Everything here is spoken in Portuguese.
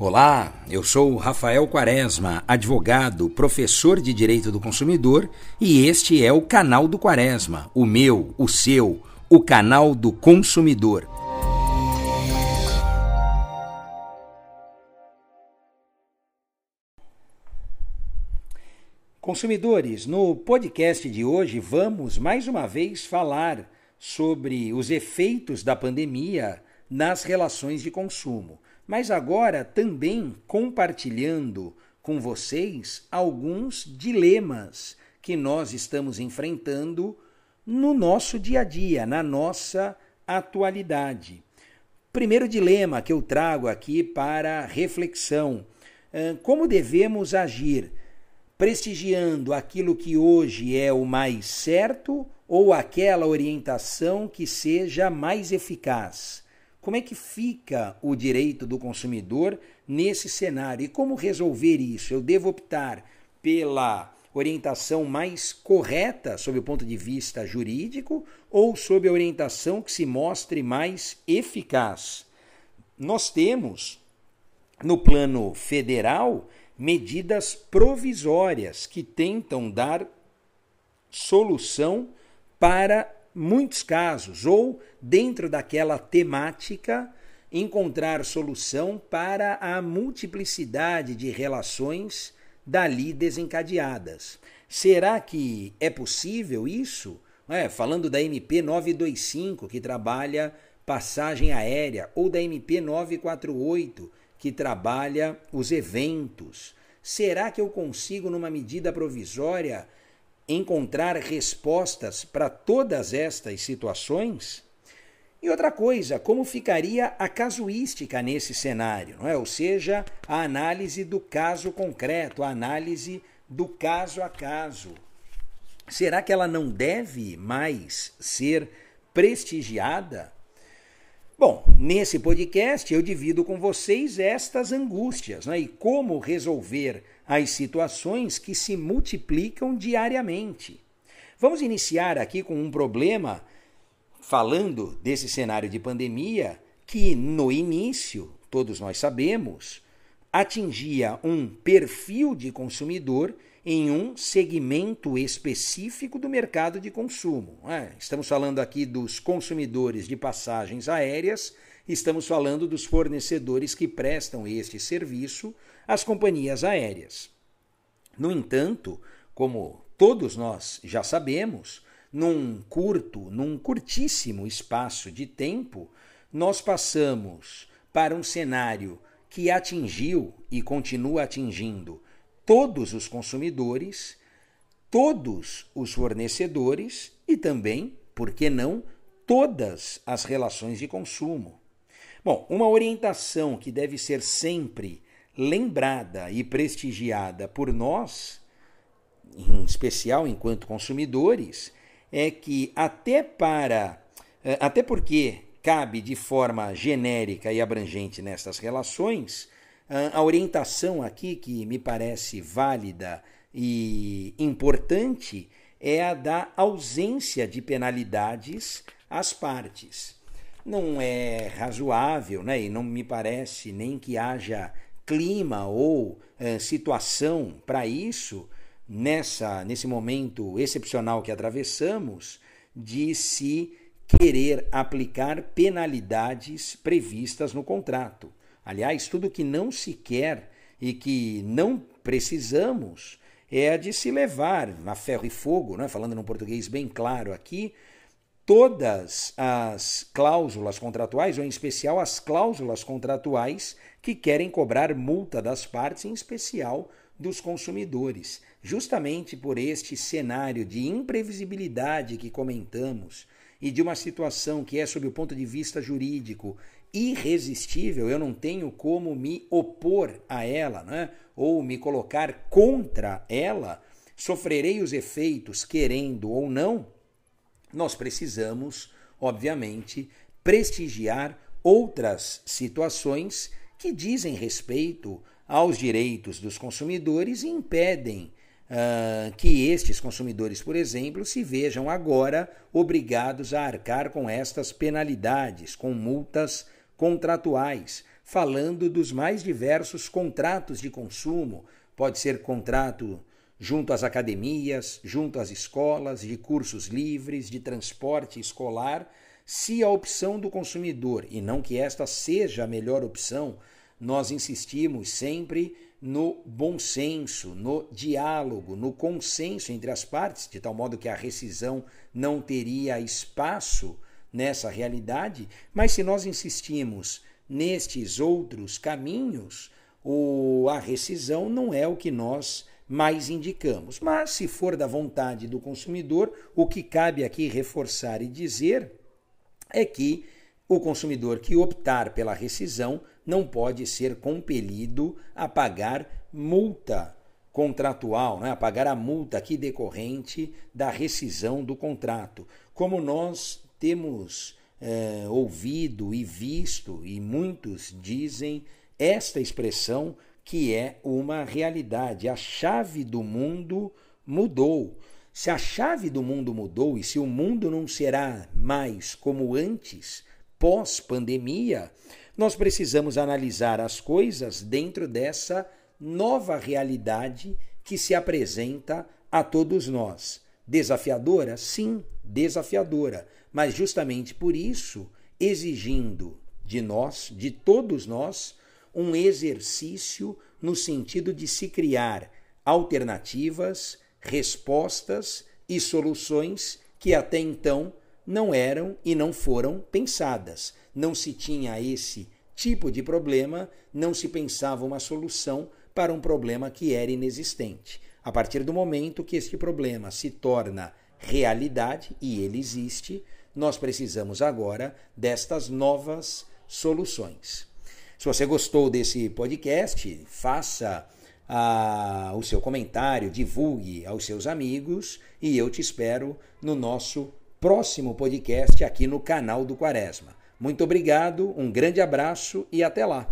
Olá, eu sou Rafael Quaresma, advogado, professor de Direito do Consumidor, e este é o canal do Quaresma, o meu, o seu, o canal do consumidor. Consumidores, no podcast de hoje vamos mais uma vez falar sobre os efeitos da pandemia nas relações de consumo mas agora também compartilhando com vocês alguns dilemas que nós estamos enfrentando no nosso dia a dia, na nossa atualidade. Primeiro dilema que eu trago aqui para reflexão: como devemos agir? Prestigiando aquilo que hoje é o mais certo ou aquela orientação que seja mais eficaz? Como é que fica o direito do consumidor nesse cenário e como resolver isso? Eu devo optar pela orientação mais correta sob o ponto de vista jurídico ou sob a orientação que se mostre mais eficaz? Nós temos no plano federal medidas provisórias que tentam dar solução para muitos casos, ou dentro daquela temática, encontrar solução para a multiplicidade de relações dali desencadeadas. Será que é possível isso? É, falando da MP 925, que trabalha passagem aérea, ou da MP 948, que trabalha os eventos. Será que eu consigo, numa medida provisória, encontrar respostas para todas estas situações? E outra coisa, como ficaria a casuística nesse cenário, não é? Ou seja, a análise do caso concreto, a análise do caso a caso. Será que ela não deve mais ser prestigiada? Bom, nesse podcast eu divido com vocês estas angústias né, e como resolver as situações que se multiplicam diariamente. Vamos iniciar aqui com um problema, falando desse cenário de pandemia, que no início, todos nós sabemos, atingia um perfil de consumidor em um segmento específico do mercado de consumo. É, estamos falando aqui dos consumidores de passagens aéreas, estamos falando dos fornecedores que prestam este serviço às companhias aéreas. No entanto, como todos nós já sabemos, num curto, num curtíssimo espaço de tempo, nós passamos para um cenário que atingiu e continua atingindo todos os consumidores, todos os fornecedores e também, por que não, todas as relações de consumo. Bom, uma orientação que deve ser sempre lembrada e prestigiada por nós, em especial enquanto consumidores, é que até para eh, até porque cabe de forma genérica e abrangente nestas relações, a orientação aqui, que me parece válida e importante, é a da ausência de penalidades às partes. Não é razoável, né? e não me parece nem que haja clima ou eh, situação para isso nessa nesse momento excepcional que atravessamos de se querer aplicar penalidades previstas no contrato. Aliás, tudo que não se quer e que não precisamos é de se levar a ferro e fogo, né? falando num português bem claro aqui, todas as cláusulas contratuais, ou em especial as cláusulas contratuais que querem cobrar multa das partes, em especial dos consumidores. Justamente por este cenário de imprevisibilidade que comentamos e de uma situação que é, sob o ponto de vista jurídico, irresistível, eu não tenho como me opor a ela, né? ou me colocar contra ela, sofrerei os efeitos, querendo ou não, nós precisamos, obviamente, prestigiar outras situações que dizem respeito aos direitos dos consumidores e impedem uh, que estes consumidores, por exemplo, se vejam agora obrigados a arcar com estas penalidades, com multas contratuais, falando dos mais diversos contratos de consumo. Pode ser contrato junto às academias, junto às escolas, de cursos livres, de transporte escolar, se a opção do consumidor, e não que esta seja a melhor opção, nós insistimos sempre no bom senso, no diálogo, no consenso entre as partes, de tal modo que a rescisão não teria espaço nessa realidade, mas se nós insistimos nestes outros caminhos, o, a rescisão não é o que nós mais indicamos. Mas, se for da vontade do consumidor, o que cabe aqui reforçar e dizer é que o consumidor que optar pela rescisão não pode ser compelido a pagar multa contratual, né? a pagar a multa aqui decorrente da rescisão do contrato. Como nós temos é, ouvido e visto, e muitos dizem esta expressão que é uma realidade. A chave do mundo mudou. Se a chave do mundo mudou e se o mundo não será mais como antes, pós-pandemia, nós precisamos analisar as coisas dentro dessa nova realidade que se apresenta a todos nós. Desafiadora? Sim, desafiadora, mas justamente por isso exigindo de nós, de todos nós, um exercício no sentido de se criar alternativas, respostas e soluções que até então não eram e não foram pensadas. Não se tinha esse tipo de problema, não se pensava uma solução para um problema que era inexistente. A partir do momento que este problema se torna realidade, e ele existe, nós precisamos agora destas novas soluções. Se você gostou desse podcast, faça ah, o seu comentário, divulgue aos seus amigos e eu te espero no nosso próximo podcast aqui no canal do Quaresma. Muito obrigado, um grande abraço e até lá!